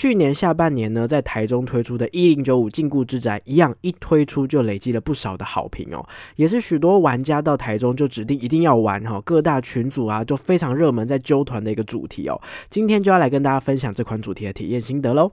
去年下半年呢，在台中推出的一零九五禁锢之宅，一样一推出就累积了不少的好评哦，也是许多玩家到台中就指定一定要玩哈，各大群组啊都非常热门，在揪团的一个主题哦。今天就要来跟大家分享这款主题的体验心得喽。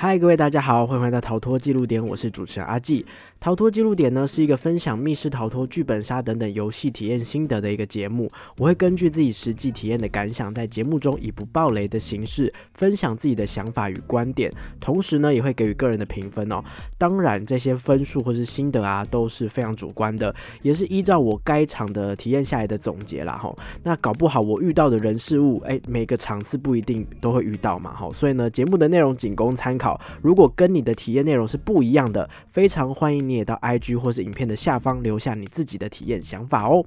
嗨，各位大家好，欢迎回到逃脱记录点，我是主持人阿纪。逃脱记录点呢是一个分享密室逃脱、剧本杀等等游戏体验心得的一个节目。我会根据自己实际体验的感想，在节目中以不暴雷的形式分享自己的想法与观点，同时呢也会给予个人的评分哦。当然，这些分数或是心得啊都是非常主观的，也是依照我该场的体验下来的总结啦哈。那搞不好我遇到的人事物，哎，每个场次不一定都会遇到嘛哈。所以呢，节目的内容仅供参考。如果跟你的体验内容是不一样的，非常欢迎你也到 IG 或是影片的下方留下你自己的体验想法哦。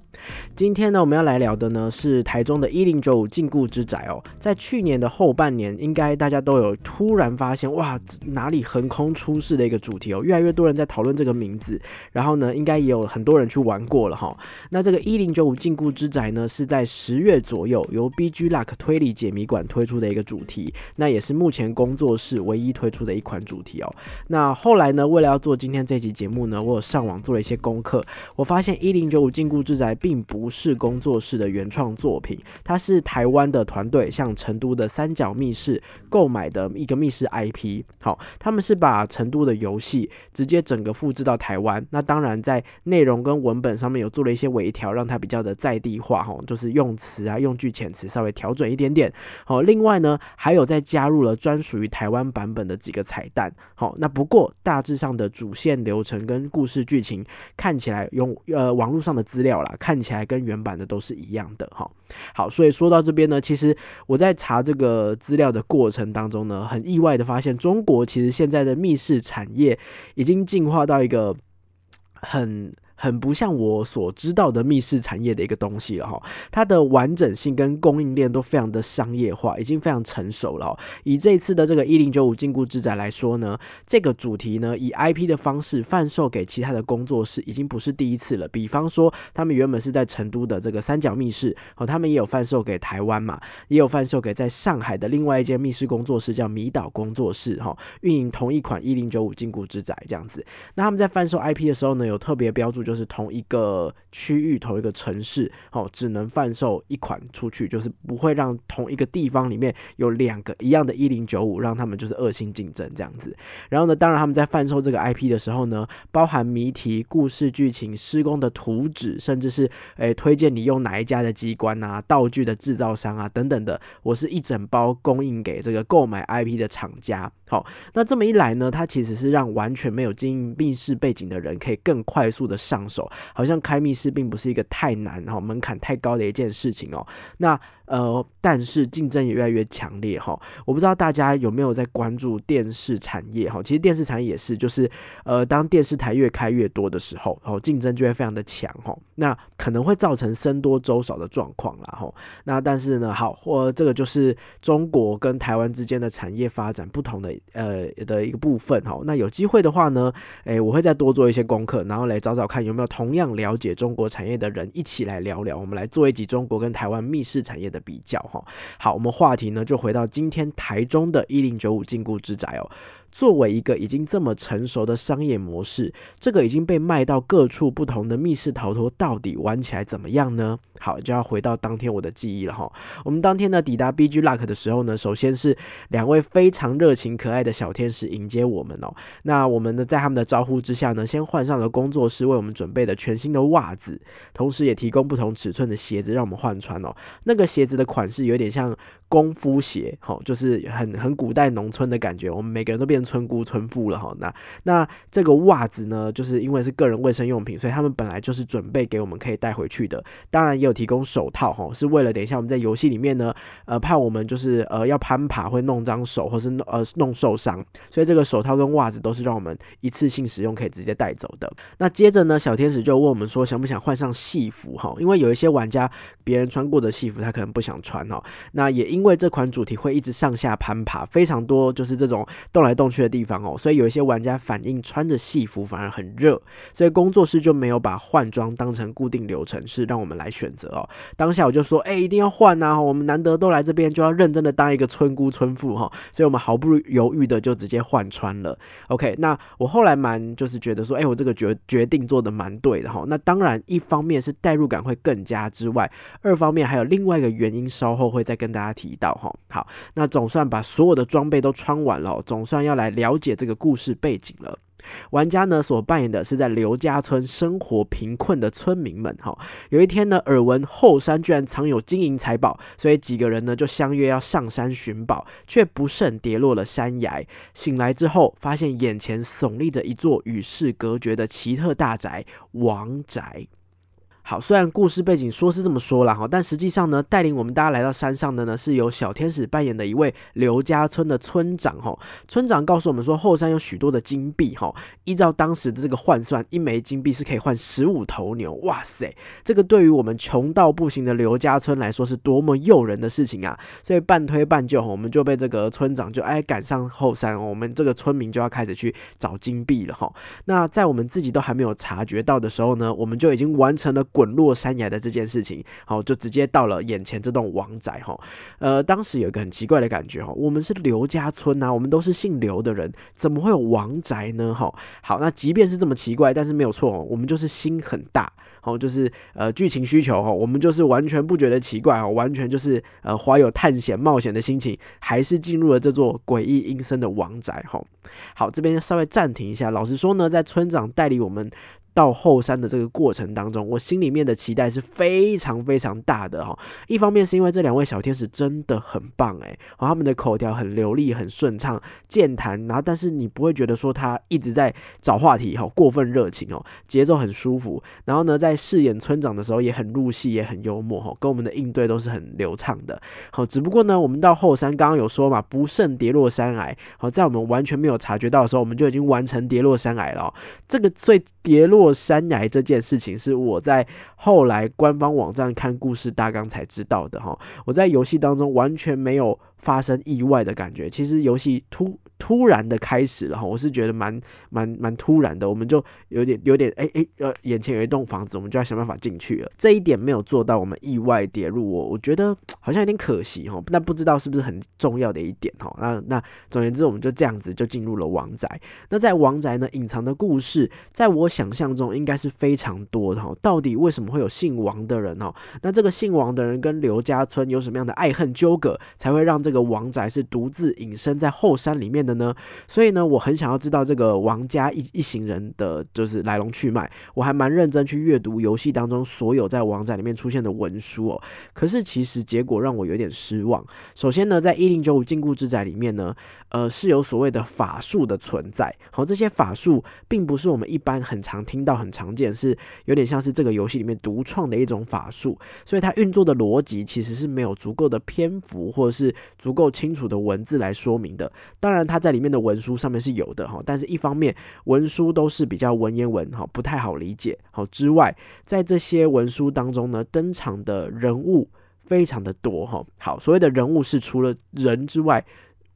今天呢，我们要来聊的呢是台中的一零九五禁锢之宅哦。在去年的后半年，应该大家都有突然发现，哇，哪里横空出世的一个主题哦，越来越多人在讨论这个名字。然后呢，应该也有很多人去玩过了哈。那这个一零九五禁锢之宅呢，是在十月左右由 BG Luck 推理解谜馆推出的一个主题，那也是目前工作室唯一推。出的一款主题哦，那后来呢？为了要做今天这集节目目呢，我有上网做了一些功课，我发现一零九五禁锢之宅并不是工作室的原创作品，它是台湾的团队向成都的三角密室购买的一个密室 IP。好，他们是把成都的游戏直接整个复制到台湾，那当然在内容跟文本上面有做了一些微调，让它比较的在地化哈，就是用词啊、用句遣词稍微调整一点点。好，另外呢，还有再加入了专属于台湾版本的。几个彩蛋，好，那不过大致上的主线流程跟故事剧情看起来用呃网络上的资料啦，看起来跟原版的都是一样的哈。好，所以说到这边呢，其实我在查这个资料的过程当中呢，很意外的发现，中国其实现在的密室产业已经进化到一个很。很不像我所知道的密室产业的一个东西了哈，它的完整性跟供应链都非常的商业化，已经非常成熟了。以这次的这个一零九五禁锢之宅来说呢，这个主题呢以 IP 的方式贩售给其他的工作室，已经不是第一次了。比方说，他们原本是在成都的这个三角密室，哦，他们也有贩售给台湾嘛，也有贩售给在上海的另外一间密室工作室叫迷岛工作室，哈，运营同一款一零九五禁锢之宅这样子。那他们在贩售 IP 的时候呢，有特别标注就。就是同一个区域、同一个城市，哦，只能贩售一款出去，就是不会让同一个地方里面有两个一样的“一零九五”，让他们就是恶性竞争这样子。然后呢，当然他们在贩售这个 IP 的时候呢，包含谜题、故事剧情、施工的图纸，甚至是诶推荐你用哪一家的机关啊、道具的制造商啊等等的，我是一整包供应给这个购买 IP 的厂家。好，那这么一来呢，它其实是让完全没有经营密室背景的人可以更快速的上手，好像开密室并不是一个太难哈门槛太高的一件事情哦。那呃，但是竞争也越来越强烈哈。我不知道大家有没有在关注电视产业哈？其实电视产业也是，就是呃，当电视台越开越多的时候，然后竞争就会非常的强哈。那可能会造成僧多粥少的状况啦哈。那但是呢，好，或这个就是中国跟台湾之间的产业发展不同的呃的一个部分哈。那有机会的话呢，诶，我会再多做一些功课，然后来找找看有没有同样了解中国产业的人一起来聊聊，我们来做一集中国跟台湾密室产业的。比较哈，好，我们话题呢就回到今天台中的一零九五禁锢之宅哦。作为一个已经这么成熟的商业模式，这个已经被卖到各处不同的密室逃脱，到底玩起来怎么样呢？好，就要回到当天我的记忆了哈。我们当天呢抵达 BG Luck 的时候呢，首先是两位非常热情可爱的小天使迎接我们哦。那我们呢在他们的招呼之下呢，先换上了工作室为我们准备的全新的袜子，同时也提供不同尺寸的鞋子让我们换穿哦。那个鞋子的款式有点像。功夫鞋，好，就是很很古代农村的感觉。我们每个人都变村姑村妇了，哈。那那这个袜子呢，就是因为是个人卫生用品，所以他们本来就是准备给我们可以带回去的。当然也有提供手套哈，是为了等一下我们在游戏里面呢，呃，怕我们就是呃要攀爬会弄脏手，或是弄呃弄受伤，所以这个手套跟袜子都是让我们一次性使用，可以直接带走的。那接着呢，小天使就问我们说，想不想换上戏服哈？因为有一些玩家别人穿过的戏服，他可能不想穿哦。那也因为这款主题会一直上下攀爬，非常多就是这种动来动去的地方哦，所以有一些玩家反映穿着戏服反而很热，所以工作室就没有把换装当成固定流程，是让我们来选择哦。当下我就说，哎，一定要换呐！我们难得都来这边，就要认真的当一个村姑村妇哈，所以我们毫不犹豫的就直接换穿了。OK，那我后来蛮就是觉得说，哎，我这个决决定做的蛮对的哈。那当然，一方面是代入感会更加之外，二方面还有另外一个原因，稍后会再跟大家提到哈。好，那总算把所有的装备都穿完了，总算要来来了解这个故事背景了。玩家呢所扮演的是在刘家村生活贫困的村民们。哈，有一天呢，耳闻后山居然藏有金银财宝，所以几个人呢就相约要上山寻宝，却不慎跌落了山崖。醒来之后，发现眼前耸立着一座与世隔绝的奇特大宅——王宅。好，虽然故事背景说是这么说了哈，但实际上呢，带领我们大家来到山上的呢，是由小天使扮演的一位刘家村的村长哈。村长告诉我们说，后山有许多的金币哈，依照当时的这个换算，一枚金币是可以换十五头牛。哇塞，这个对于我们穷到不行的刘家村来说，是多么诱人的事情啊！所以半推半就，我们就被这个村长就哎赶上后山，我们这个村民就要开始去找金币了哈。那在我们自己都还没有察觉到的时候呢，我们就已经完成了。滚落山崖的这件事情，好，就直接到了眼前这栋王宅哈。呃，当时有一个很奇怪的感觉哈，我们是刘家村呐，我们都是姓刘的人，怎么会有王宅呢？哈，好，那即便是这么奇怪，但是没有错哦，我们就是心很大，哦，就是呃剧情需求哈，我们就是完全不觉得奇怪哦，完全就是呃怀有探险冒险的心情，还是进入了这座诡异阴森的王宅哈。好，这边稍微暂停一下，老实说呢，在村长带领我们。到后山的这个过程当中，我心里面的期待是非常非常大的哈。一方面是因为这两位小天使真的很棒诶，他们的口条很流利、很顺畅、健谈，然后但是你不会觉得说他一直在找话题哈，过分热情哦，节奏很舒服。然后呢，在饰演村长的时候也很入戏，也很幽默哈，跟我们的应对都是很流畅的。好，只不过呢，我们到后山刚刚有说嘛，不慎跌落山崖。好，在我们完全没有察觉到的时候，我们就已经完成跌落山崖了。这个所以跌落。过山崖这件事情是我在后来官方网站看故事大纲才知道的哈，我在游戏当中完全没有发生意外的感觉，其实游戏突。突然的开始了哈，我是觉得蛮蛮蛮突然的，我们就有点有点哎哎呃，眼前有一栋房子，我们就要想办法进去了。这一点没有做到，我们意外跌入我，我觉得 好像有点可惜哈。但不知道是不是很重要的一点哈。那那总而言之，我们就这样子就进入了王宅。那在王宅呢，隐藏的故事，在我想象中应该是非常多的哈。到底为什么会有姓王的人哦？那这个姓王的人跟刘家村有什么样的爱恨纠葛，才会让这个王宅是独自隐身在后山里面的？呢，所以呢，我很想要知道这个王家一一行人的就是来龙去脉。我还蛮认真去阅读游戏当中所有在王宅里面出现的文书哦。可是其实结果让我有点失望。首先呢，在一零九五禁锢之宅里面呢，呃，是有所谓的法术的存在。好，这些法术并不是我们一般很常听到、很常见，是有点像是这个游戏里面独创的一种法术。所以它运作的逻辑其实是没有足够的篇幅或者是足够清楚的文字来说明的。当然它。在里面的文书上面是有的哈，但是一方面文书都是比较文言文哈，不太好理解。好之外，在这些文书当中呢，登场的人物非常的多哈。好，所谓的人物是除了人之外。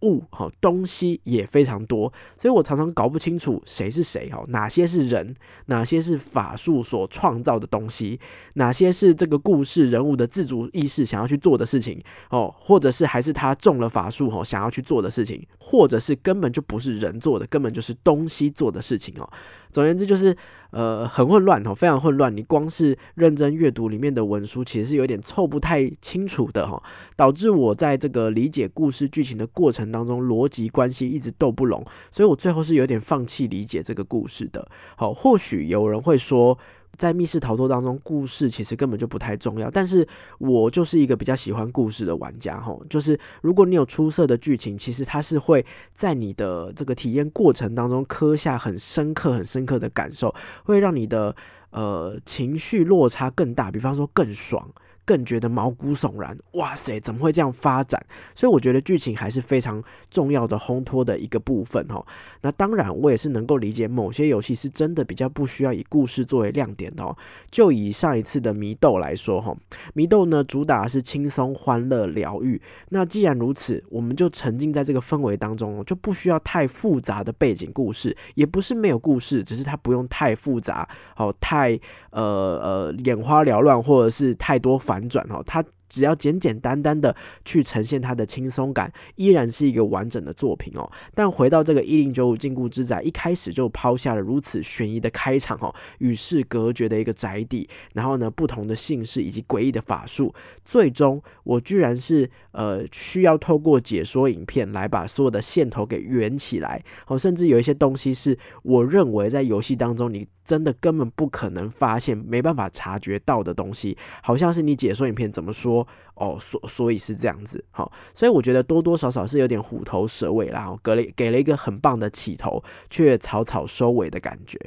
物哈东西也非常多，所以我常常搞不清楚谁是谁哈，哪些是人，哪些是法术所创造的东西，哪些是这个故事人物的自主意识想要去做的事情哦，或者是还是他中了法术哈想要去做的事情，或者是根本就不是人做的，根本就是东西做的事情哦。总而言之就是。呃，很混乱哦，非常混乱。你光是认真阅读里面的文书，其实是有点凑不太清楚的哈，导致我在这个理解故事剧情的过程当中，逻辑关系一直斗不拢，所以我最后是有点放弃理解这个故事的。好，或许有人会说。在密室逃脱当中，故事其实根本就不太重要。但是我就是一个比较喜欢故事的玩家，吼，就是如果你有出色的剧情，其实它是会在你的这个体验过程当中刻下很深刻、很深刻的感受，会让你的。呃情绪落差更大，比方说更爽。更觉得毛骨悚然，哇塞，怎么会这样发展？所以我觉得剧情还是非常重要的烘托的一个部分哈。那当然，我也是能够理解某些游戏是真的比较不需要以故事作为亮点的哦。就以上一次的迷豆来说哈，迷豆呢主打是轻松、欢乐、疗愈。那既然如此，我们就沉浸在这个氛围当中，就不需要太复杂的背景故事，也不是没有故事，只是它不用太复杂，哦，太呃呃眼花缭乱，或者是太多反。反转哦，它。只要简简单单的去呈现它的轻松感，依然是一个完整的作品哦。但回到这个一零九五禁锢之宅，一开始就抛下了如此悬疑的开场哦，与世隔绝的一个宅邸，然后呢，不同的姓氏以及诡异的法术，最终我居然是呃需要透过解说影片来把所有的线头给圆起来哦，甚至有一些东西是我认为在游戏当中你真的根本不可能发现、没办法察觉到的东西，好像是你解说影片怎么说。哦，所所以是这样子，好，所以我觉得多多少少是有点虎头蛇尾然后，给了给了一个很棒的起头，却草草收尾的感觉。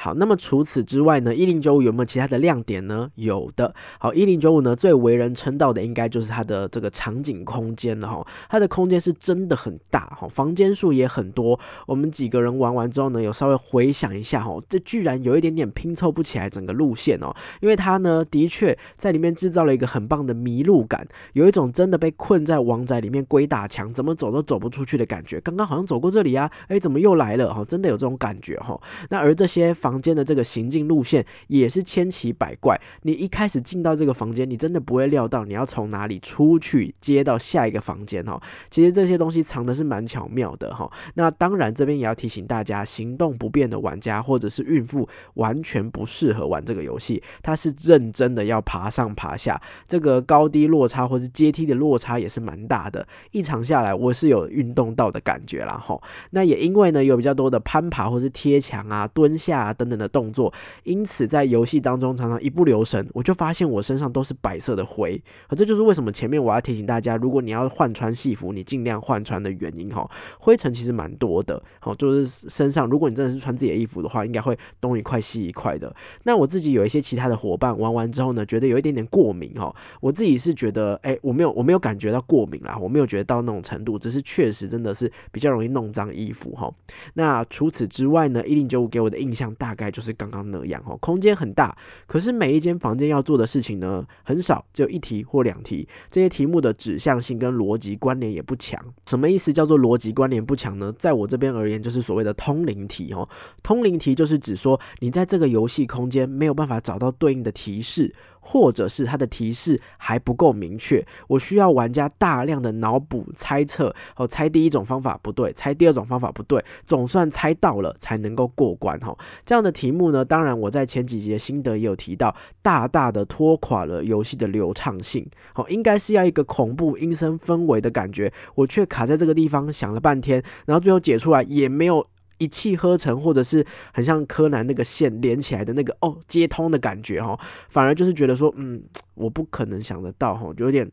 好，那么除此之外呢？一零九五有没有其他的亮点呢？有的。好，一零九五呢最为人称道的应该就是它的这个场景空间了哈。它的空间是真的很大哈，房间数也很多。我们几个人玩完之后呢，有稍微回想一下哈，这居然有一点点拼凑不起来整个路线哦。因为它呢的确在里面制造了一个很棒的迷路感，有一种真的被困在王宅里面鬼打墙，怎么走都走不出去的感觉。刚刚好像走过这里啊，哎，怎么又来了哈？真的有这种感觉哈。那而这些房房间的这个行进路线也是千奇百怪。你一开始进到这个房间，你真的不会料到你要从哪里出去接到下一个房间哈。其实这些东西藏的是蛮巧妙的哈。那当然这边也要提醒大家，行动不便的玩家或者是孕妇完全不适合玩这个游戏。它是认真的要爬上爬下，这个高低落差或是阶梯的落差也是蛮大的。一场下来，我是有运动到的感觉啦哈。那也因为呢有比较多的攀爬或是贴墙啊、蹲下。等等的动作，因此在游戏当中常常一不留神，我就发现我身上都是白色的灰，而这就是为什么前面我要提醒大家，如果你要换穿戏服，你尽量换穿的原因哈。灰尘其实蛮多的，好，就是身上，如果你真的是穿自己的衣服的话，应该会东一块西一块的。那我自己有一些其他的伙伴玩完之后呢，觉得有一点点过敏哈。我自己是觉得，哎，我没有，我没有感觉到过敏啦，我没有觉得到那种程度，只是确实真的是比较容易弄脏衣服哈。那除此之外呢，一零九五给我的印象大。大概就是刚刚那样哦，空间很大，可是每一间房间要做的事情呢很少，只有一题或两题。这些题目的指向性跟逻辑关联也不强。什么意思叫做逻辑关联不强呢？在我这边而言，就是所谓的通灵题哦。通灵题就是指说你在这个游戏空间没有办法找到对应的提示。或者是它的提示还不够明确，我需要玩家大量的脑补猜测，哦，猜第一种方法不对，猜第二种方法不对，总算猜到了才能够过关哈。这样的题目呢，当然我在前几集的心得也有提到，大大的拖垮了游戏的流畅性。好，应该是要一个恐怖阴森氛围的感觉，我却卡在这个地方想了半天，然后最后解出来也没有。一气呵成，或者是很像柯南那个线连起来的那个哦接通的感觉哈，反而就是觉得说，嗯，我不可能想得到哈，就有点。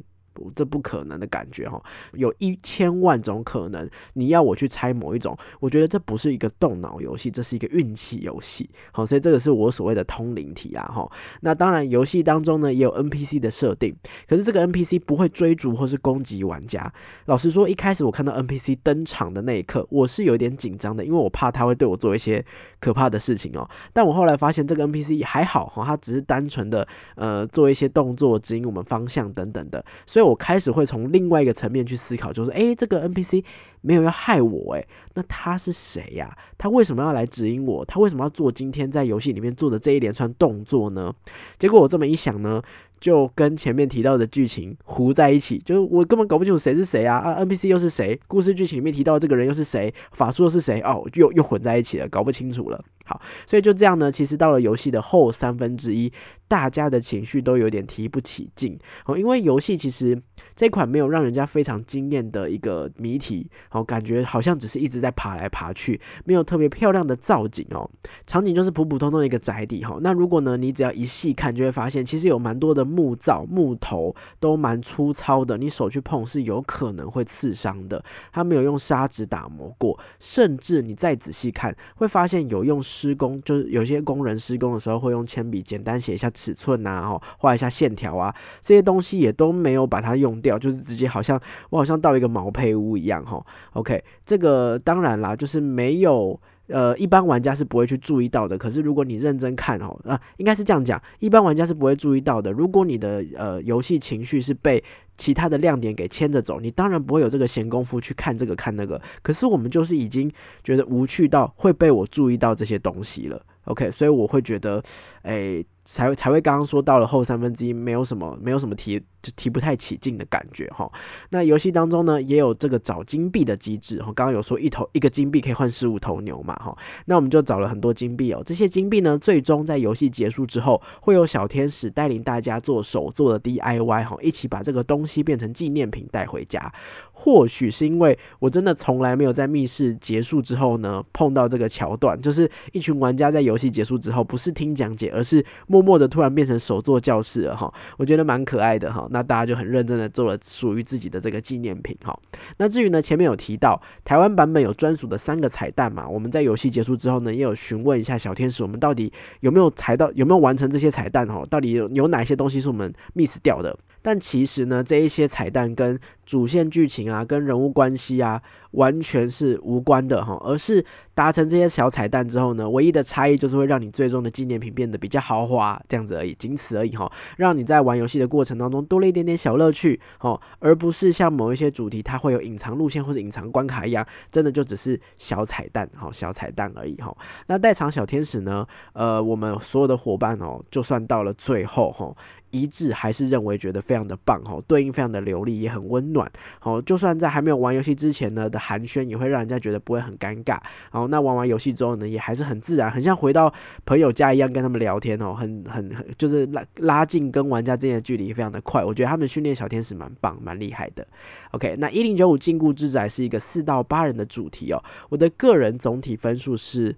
这不可能的感觉哈，有一千万种可能，你要我去猜某一种，我觉得这不是一个动脑游戏，这是一个运气游戏。好，所以这个是我所谓的通灵体啊哈。那当然，游戏当中呢也有 NPC 的设定，可是这个 NPC 不会追逐或是攻击玩家。老实说，一开始我看到 NPC 登场的那一刻，我是有点紧张的，因为我怕他会对我做一些可怕的事情哦。但我后来发现这个 NPC 还好哈，他只是单纯的呃做一些动作，指引我们方向等等的，所以。我开始会从另外一个层面去思考，就是诶，这个 NPC 没有要害我，诶，那他是谁呀？他为什么要来指引我？他为什么要做今天在游戏里面做的这一连串动作呢？结果我这么一想呢，就跟前面提到的剧情糊在一起，就是我根本搞不清楚谁是谁啊啊，NPC 又是谁？故事剧情里面提到这个人又是谁？法术又是谁？哦，又又混在一起了，搞不清楚了。好，所以就这样呢，其实到了游戏的后三分之一。大家的情绪都有点提不起劲哦，因为游戏其实这款没有让人家非常惊艳的一个谜题哦，感觉好像只是一直在爬来爬去，没有特别漂亮的造景哦，场景就是普普通通的一个宅邸哈。那如果呢，你只要一细看，就会发现其实有蛮多的木造木头都蛮粗糙的，你手去碰是有可能会刺伤的。它没有用砂纸打磨过，甚至你再仔细看，会发现有用施工，就是有些工人施工的时候会用铅笔简单写一下尺寸啊，哈，画一下线条啊，这些东西也都没有把它用掉，就是直接好像我好像到一个毛坯屋一样，哈。OK，这个当然啦，就是没有。呃，一般玩家是不会去注意到的。可是如果你认真看哦，啊，应该是这样讲，一般玩家是不会注意到的。如果你的呃游戏情绪是被其他的亮点给牵着走，你当然不会有这个闲工夫去看这个看那个。可是我们就是已经觉得无趣到会被我注意到这些东西了。OK，所以我会觉得，哎。才才会刚刚说到了后三分之一，没有什么没有什么提就提不太起劲的感觉哈。那游戏当中呢，也有这个找金币的机制哈。刚刚有说一头一个金币可以换十五头牛嘛哈。那我们就找了很多金币哦。这些金币呢，最终在游戏结束之后，会有小天使带领大家做手做的 DIY 哈，一起把这个东西变成纪念品带回家。或许是因为我真的从来没有在密室结束之后呢碰到这个桥段，就是一群玩家在游戏结束之后，不是听讲解，而是默默的突然变成手作教室了哈。我觉得蛮可爱的哈。那大家就很认真的做了属于自己的这个纪念品哈。那至于呢，前面有提到台湾版本有专属的三个彩蛋嘛？我们在游戏结束之后呢，也有询问一下小天使，我们到底有没有踩到，有没有完成这些彩蛋哈？到底有有哪些东西是我们 miss 掉的？但其实呢，这一些彩蛋跟主线剧情啊，跟人物关系啊，完全是无关的哈，而是达成这些小彩蛋之后呢，唯一的差异就是会让你最终的纪念品变得比较豪华，这样子而已，仅此而已哈，让你在玩游戏的过程当中多了一点点小乐趣哈，而不是像某一些主题它会有隐藏路线或者隐藏关卡一样，真的就只是小彩蛋哈，小彩蛋而已哈。那代偿小天使呢？呃，我们所有的伙伴哦，就算到了最后哈。一致还是认为觉得非常的棒哈，对应非常的流利，也很温暖。好，就算在还没有玩游戏之前呢的寒暄，也会让人家觉得不会很尴尬。好，那玩完游戏之后呢，也还是很自然，很像回到朋友家一样跟他们聊天哦，很很很就是拉拉近跟玩家之间的距离非常的快。我觉得他们训练小天使蛮棒，蛮厉害的。OK，那一零九五禁锢之仔是一个四到八人的主题哦，我的个人总体分数是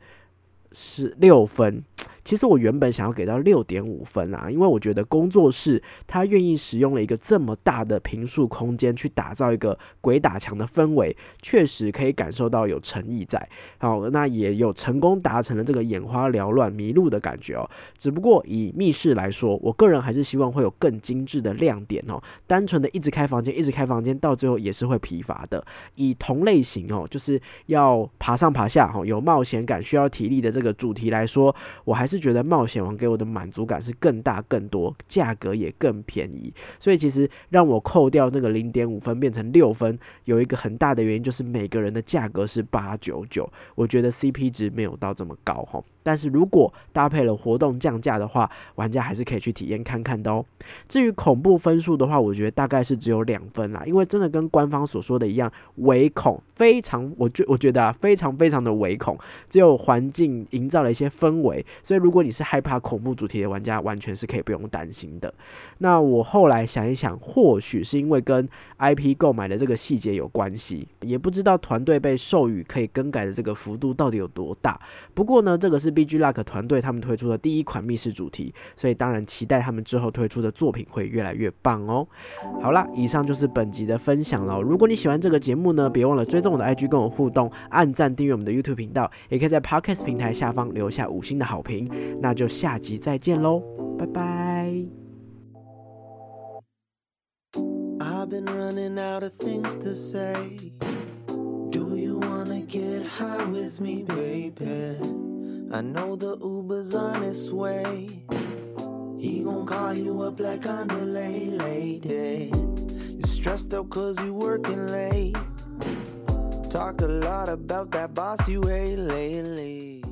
是六分。其实我原本想要给到六点五分啊，因为我觉得工作室他愿意使用了一个这么大的平数空间去打造一个鬼打墙的氛围，确实可以感受到有诚意在。好，那也有成功达成了这个眼花缭乱、迷路的感觉哦。只不过以密室来说，我个人还是希望会有更精致的亮点哦。单纯的一直开房间、一直开房间，到最后也是会疲乏的。以同类型哦，就是要爬上爬下哈，有冒险感、需要体力的这个主题来说，我还是。觉得冒险王给我的满足感是更大更多，价格也更便宜，所以其实让我扣掉那个零点五分变成六分，有一个很大的原因就是每个人的价格是八九九，我觉得 CP 值没有到这么高哈。但是如果搭配了活动降价的话，玩家还是可以去体验看看的哦。至于恐怖分数的话，我觉得大概是只有两分啦，因为真的跟官方所说的一样，唯恐非常，我觉我觉得啊，非常非常的唯恐，只有环境营造了一些氛围，所以如果你是害怕恐怖主题的玩家，完全是可以不用担心的。那我后来想一想，或许是因为跟 IP 购买的这个细节有关系，也不知道团队被授予可以更改的这个幅度到底有多大。不过呢，这个是。B G Luck 团队他们推出的第一款密室主题，所以当然期待他们之后推出的作品会越来越棒哦。好啦，以上就是本集的分享了。如果你喜欢这个节目呢，别忘了追踪我的 I G 跟我互动，按赞订阅我们的 YouTube 频道，也可以在 Podcast 平台下方留下五星的好评。那就下集再见喽，拜拜。I've been running out of things to say. Do you wanna get high with me, baby? I know the Uber's on its way. He gon' call you up like on delay, lady. You're stressed out cause you working late. Talk a lot about that boss you hate lately.